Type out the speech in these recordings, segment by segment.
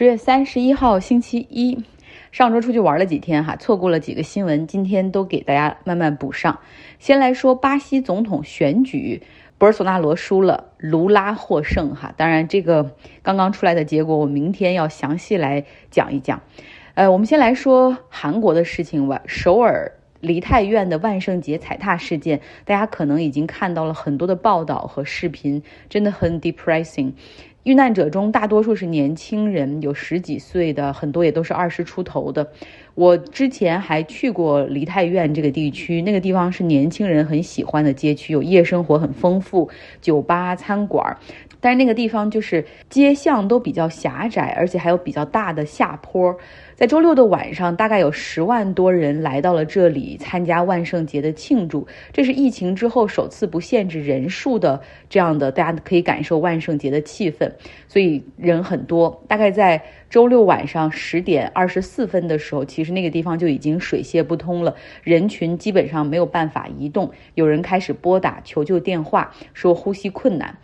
十月三十一号星期一，上周出去玩了几天哈，错过了几个新闻，今天都给大家慢慢补上。先来说巴西总统选举，博尔索纳罗输了，卢拉获胜哈。当然，这个刚刚出来的结果，我明天要详细来讲一讲。呃，我们先来说韩国的事情吧。首尔梨泰院的万圣节踩踏事件，大家可能已经看到了很多的报道和视频，真的很 depressing。遇难者中大多数是年轻人，有十几岁的，很多也都是二十出头的。我之前还去过梨泰院这个地区，那个地方是年轻人很喜欢的街区，有夜生活很丰富，酒吧、餐馆。但是那个地方就是街巷都比较狭窄，而且还有比较大的下坡。在周六的晚上，大概有十万多人来到了这里参加万圣节的庆祝。这是疫情之后首次不限制人数的这样的，大家可以感受万圣节的气氛，所以人很多。大概在周六晚上十点二十四分的时候，其实那个地方就已经水泄不通了，人群基本上没有办法移动。有人开始拨打求救电话，说呼吸困难。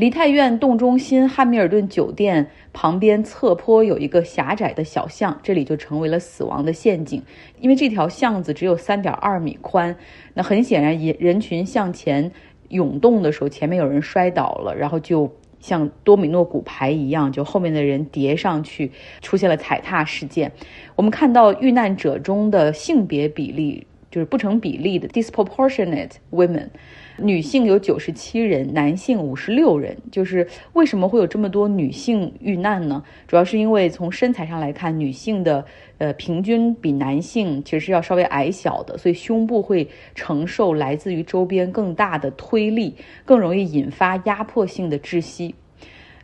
梨泰院洞中心汉密尔顿酒店旁边侧坡有一个狭窄的小巷，这里就成为了死亡的陷阱。因为这条巷子只有三点二米宽，那很显然人人群向前涌动的时候，前面有人摔倒了，然后就像多米诺骨牌一样，就后面的人叠上去，出现了踩踏事件。我们看到遇难者中的性别比例就是不成比例的 disproportionate women。女性有九十七人，男性五十六人。就是为什么会有这么多女性遇难呢？主要是因为从身材上来看，女性的呃平均比男性其实是要稍微矮小的，所以胸部会承受来自于周边更大的推力，更容易引发压迫性的窒息。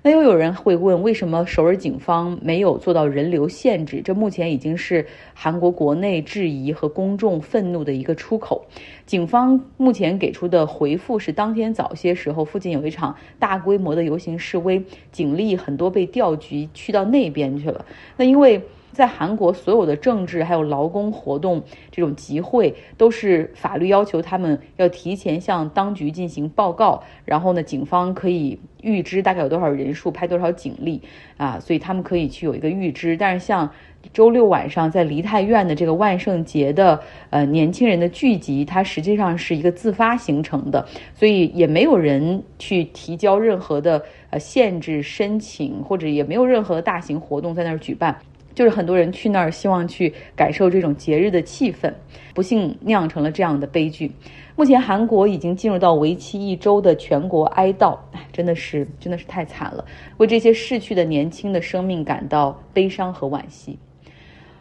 那又有人会问，为什么首尔警方没有做到人流限制？这目前已经是韩国国内质疑和公众愤怒的一个出口。警方目前给出的回复是，当天早些时候附近有一场大规模的游行示威，警力很多被调局去到那边去了。那因为。在韩国，所有的政治还有劳工活动这种集会，都是法律要求他们要提前向当局进行报告，然后呢，警方可以预知大概有多少人数，派多少警力啊，所以他们可以去有一个预知。但是像周六晚上在梨泰院的这个万圣节的呃年轻人的聚集，它实际上是一个自发形成的，所以也没有人去提交任何的呃限制申请，或者也没有任何大型活动在那儿举办。就是很多人去那儿，希望去感受这种节日的气氛，不幸酿成了这样的悲剧。目前韩国已经进入到为期一周的全国哀悼，哎，真的是真的是太惨了，为这些逝去的年轻的生命感到悲伤和惋惜。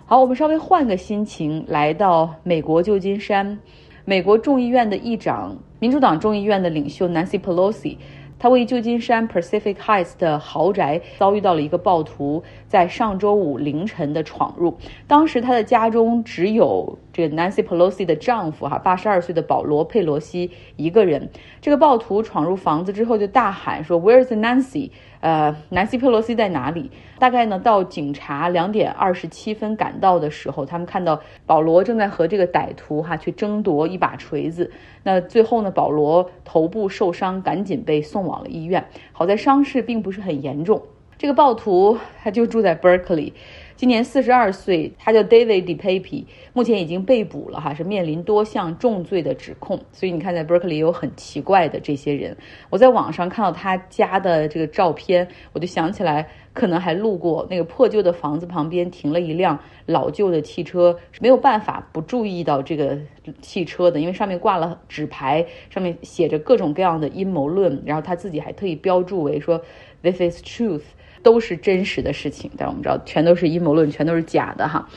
好，我们稍微换个心情，来到美国旧金山，美国众议院的议长，民主党众议院的领袖 Nancy Pelosi。他位于旧金山 Pacific Heights 的豪宅遭遇到了一个暴徒在上周五凌晨的闯入。当时他的家中只有这个 Nancy Pelosi 的丈夫哈，八十二岁的保罗佩罗西一个人。这个暴徒闯入房子之后就大喊说：“Where's Nancy？” 呃南希·佩洛西在哪里？大概呢，到警察两点二十七分赶到的时候，他们看到保罗正在和这个歹徒哈去争夺一把锤子。那最后呢，保罗头部受伤，赶紧被送往了医院。好在伤势并不是很严重。这个暴徒他就住在 Berkeley。今年四十二岁，他叫 David DePape，目前已经被捕了哈，是面临多项重罪的指控。所以你看，在 Berkeley 有很奇怪的这些人。我在网上看到他家的这个照片，我就想起来，可能还路过那个破旧的房子旁边停了一辆老旧的汽车，没有办法不注意到这个汽车的，因为上面挂了纸牌，上面写着各种各样的阴谋论，然后他自己还特意标注为说 This is truth。都是真实的事情，但我们知道全都是阴谋论，全都是假的哈。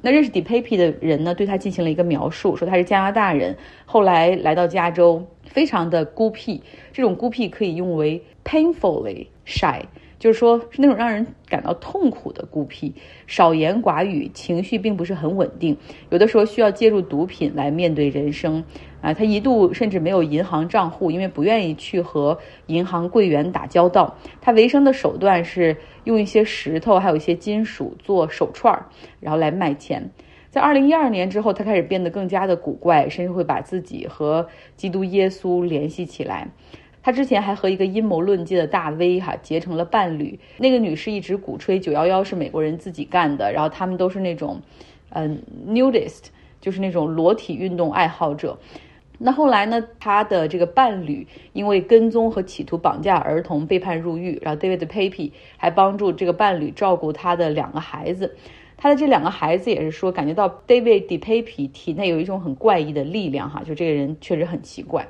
那认识 DePape 的人呢，对他进行了一个描述，说他是加拿大人，后来来到加州，非常的孤僻，这种孤僻可以用为 painfully shy。就是说，是那种让人感到痛苦的孤僻，少言寡语，情绪并不是很稳定，有的时候需要借助毒品来面对人生。啊，他一度甚至没有银行账户，因为不愿意去和银行柜员打交道。他维生的手段是用一些石头，还有一些金属做手串儿，然后来卖钱。在二零一二年之后，他开始变得更加的古怪，甚至会把自己和基督耶稣联系起来。他之前还和一个阴谋论界的大 V 哈结成了伴侣。那个女士一直鼓吹九幺幺是美国人自己干的，然后他们都是那种，嗯，nudist，就是那种裸体运动爱好者。那后来呢，他的这个伴侣因为跟踪和企图绑架儿童被判入狱，然后 David Pape 还帮助这个伴侣照顾他的两个孩子。他的这两个孩子也是说，感觉到 David DePape 体内有一种很怪异的力量哈，就这个人确实很奇怪。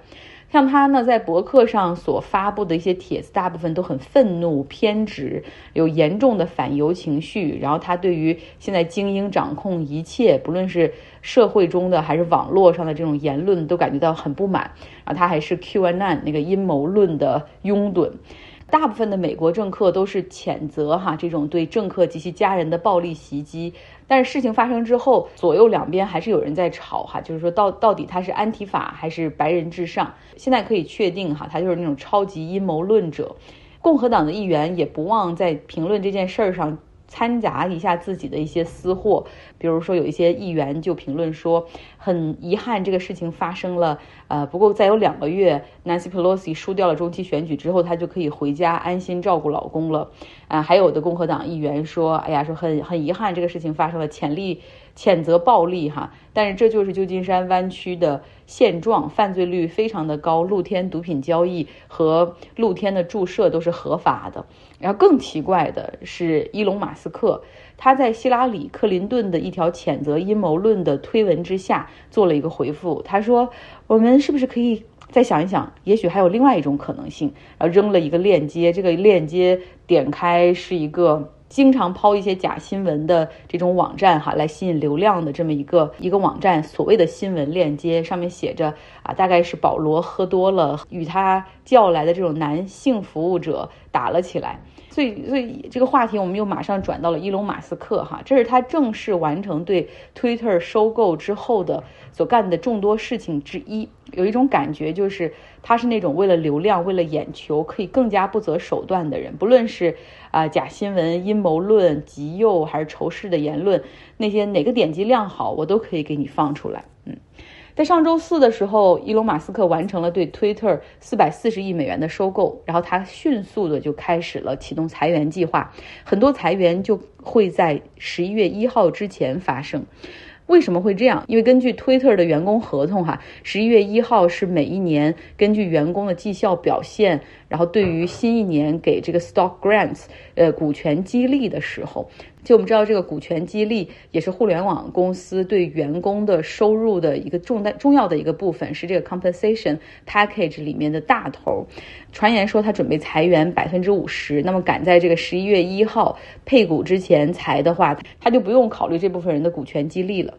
像他呢，在博客上所发布的一些帖子，大部分都很愤怒、偏执，有严重的反犹情绪。然后他对于现在精英掌控一切，不论是社会中的还是网络上的这种言论，都感觉到很不满。然后他还是 QAnon 那个阴谋论的拥趸。大部分的美国政客都是谴责哈这种对政客及其家人的暴力袭击，但是事情发生之后，左右两边还是有人在吵哈，就是说到到底他是安提法还是白人至上？现在可以确定哈，他就是那种超级阴谋论者。共和党的议员也不忘在评论这件事儿上。掺杂一下自己的一些私货，比如说有一些议员就评论说，很遗憾这个事情发生了，呃，不过再有两个月，Nancy Pelosi 输掉了中期选举之后，她就可以回家安心照顾老公了，啊，还有的共和党议员说，哎呀，说很很遗憾这个事情发生了，潜力。谴责暴力哈，但是这就是旧金山湾区的现状，犯罪率非常的高，露天毒品交易和露天的注射都是合法的。然后更奇怪的是，伊隆马斯克他在希拉里克林顿的一条谴责阴谋论的推文之下做了一个回复，他说：“我们是不是可以再想一想，也许还有另外一种可能性？”然后扔了一个链接，这个链接点开是一个。经常抛一些假新闻的这种网站哈，来吸引流量的这么一个一个网站，所谓的新闻链接上面写着啊，大概是保罗喝多了，与他叫来的这种男性服务者打了起来。所以，所以这个话题我们又马上转到了伊隆马斯克哈，这是他正式完成对 Twitter 收购之后的所干的众多事情之一。有一种感觉就是他是那种为了流量、为了眼球可以更加不择手段的人，不论是啊假新闻、阴谋论、极右还是仇视的言论，那些哪个点击量好，我都可以给你放出来。在上周四的时候，伊隆马斯克完成了对推特四百四十亿美元的收购，然后他迅速的就开始了启动裁员计划，很多裁员就会在十一月一号之前发生。为什么会这样？因为根据推特的员工合同，哈，十一月一号是每一年根据员工的绩效表现。然后对于新一年给这个 stock grants，呃，股权激励的时候，就我们知道这个股权激励也是互联网公司对员工的收入的一个重大重要的一个部分，是这个 compensation package 里面的大头。传言说他准备裁员百分之五十，那么赶在这个十一月一号配股之前裁的话，他就不用考虑这部分人的股权激励了。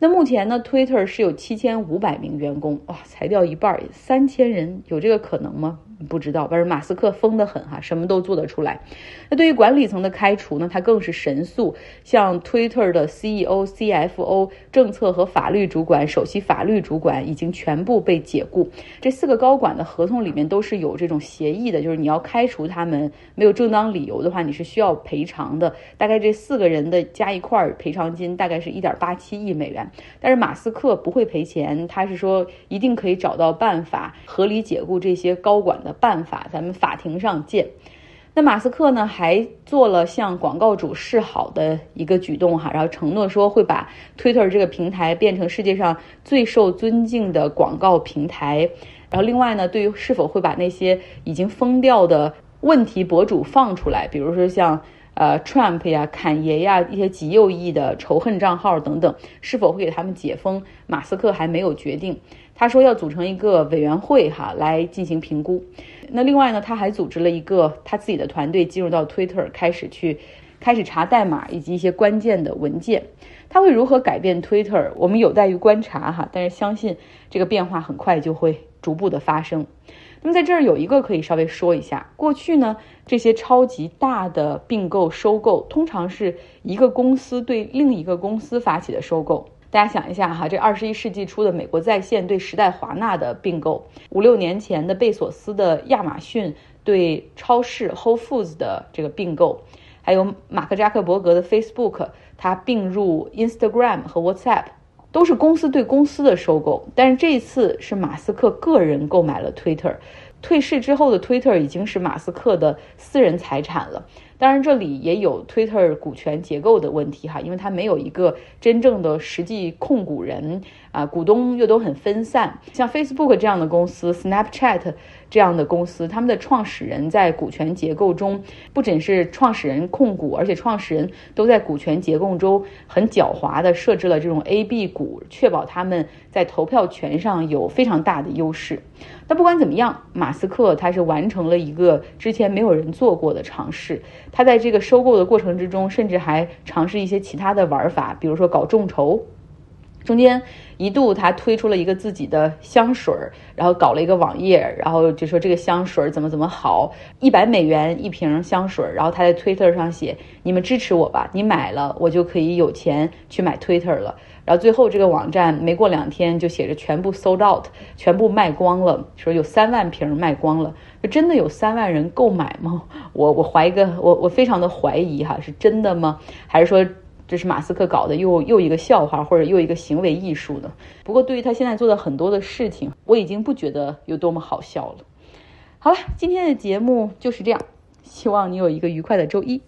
那目前呢，Twitter 是有七千五百名员工，哇，裁掉一半，三千人，有这个可能吗？不知道，反正马斯克疯得很哈，什么都做得出来。那对于管理层的开除呢，他更是神速，像 Twitter 的 CEO、CFO、政策和法律主管、首席法律主管已经全部被解雇。这四个高管的合同里面都是有这种协议的，就是你要开除他们没有正当理由的话，你是需要赔偿的。大概这四个人的加一块赔偿金大概是一点八七亿美元。但是马斯克不会赔钱，他是说一定可以找到办法合理解雇这些高管的。办法，咱们法庭上见。那马斯克呢，还做了向广告主示好的一个举动哈，然后承诺说会把 Twitter 这个平台变成世界上最受尊敬的广告平台。然后另外呢，对于是否会把那些已经封掉的问题博主放出来，比如说像呃 Trump 呀、侃爷呀一些极右翼的仇恨账号等等，是否会给他们解封，马斯克还没有决定。他说要组成一个委员会哈来进行评估。那另外呢，他还组织了一个他自己的团队进入到 Twitter 开始去开始查代码以及一些关键的文件。他会如何改变 Twitter？我们有待于观察哈。但是相信这个变化很快就会逐步的发生。那么在这儿有一个可以稍微说一下，过去呢这些超级大的并购收购通常是一个公司对另一个公司发起的收购。大家想一下哈，这二十一世纪初的美国在线对时代华纳的并购，五六年前的贝索斯的亚马逊对超市 Whole Foods 的这个并购，还有马克扎克伯格的 Facebook，它并入 Instagram 和 WhatsApp，都是公司对公司的收购。但是这一次是马斯克个人购买了 Twitter，退市之后的 Twitter 已经是马斯克的私人财产了。当然，这里也有 Twitter 股权结构的问题哈，因为它没有一个真正的实际控股人啊，股东又都很分散。像 Facebook 这样的公司，Snapchat 这样的公司，他们的创始人在股权结构中不仅是创始人控股，而且创始人都在股权结构中很狡猾地设置了这种 A、B 股，确保他们在投票权上有非常大的优势。但不管怎么样，马斯克他是完成了一个之前没有人做过的尝试。他在这个收购的过程之中，甚至还尝试一些其他的玩法，比如说搞众筹。中间一度他推出了一个自己的香水，然后搞了一个网页，然后就说这个香水怎么怎么好，一百美元一瓶香水。然后他在推特上写：“你们支持我吧，你买了我就可以有钱去买 Twitter 了。”然后最后这个网站没过两天就写着全部 sold out，全部卖光了，说有三万瓶卖光了，就真的有三万人购买吗？我我怀一个我我非常的怀疑哈，是真的吗？还是说这是马斯克搞的又又一个笑话或者又一个行为艺术呢？不过对于他现在做的很多的事情，我已经不觉得有多么好笑了。好了，今天的节目就是这样，希望你有一个愉快的周一。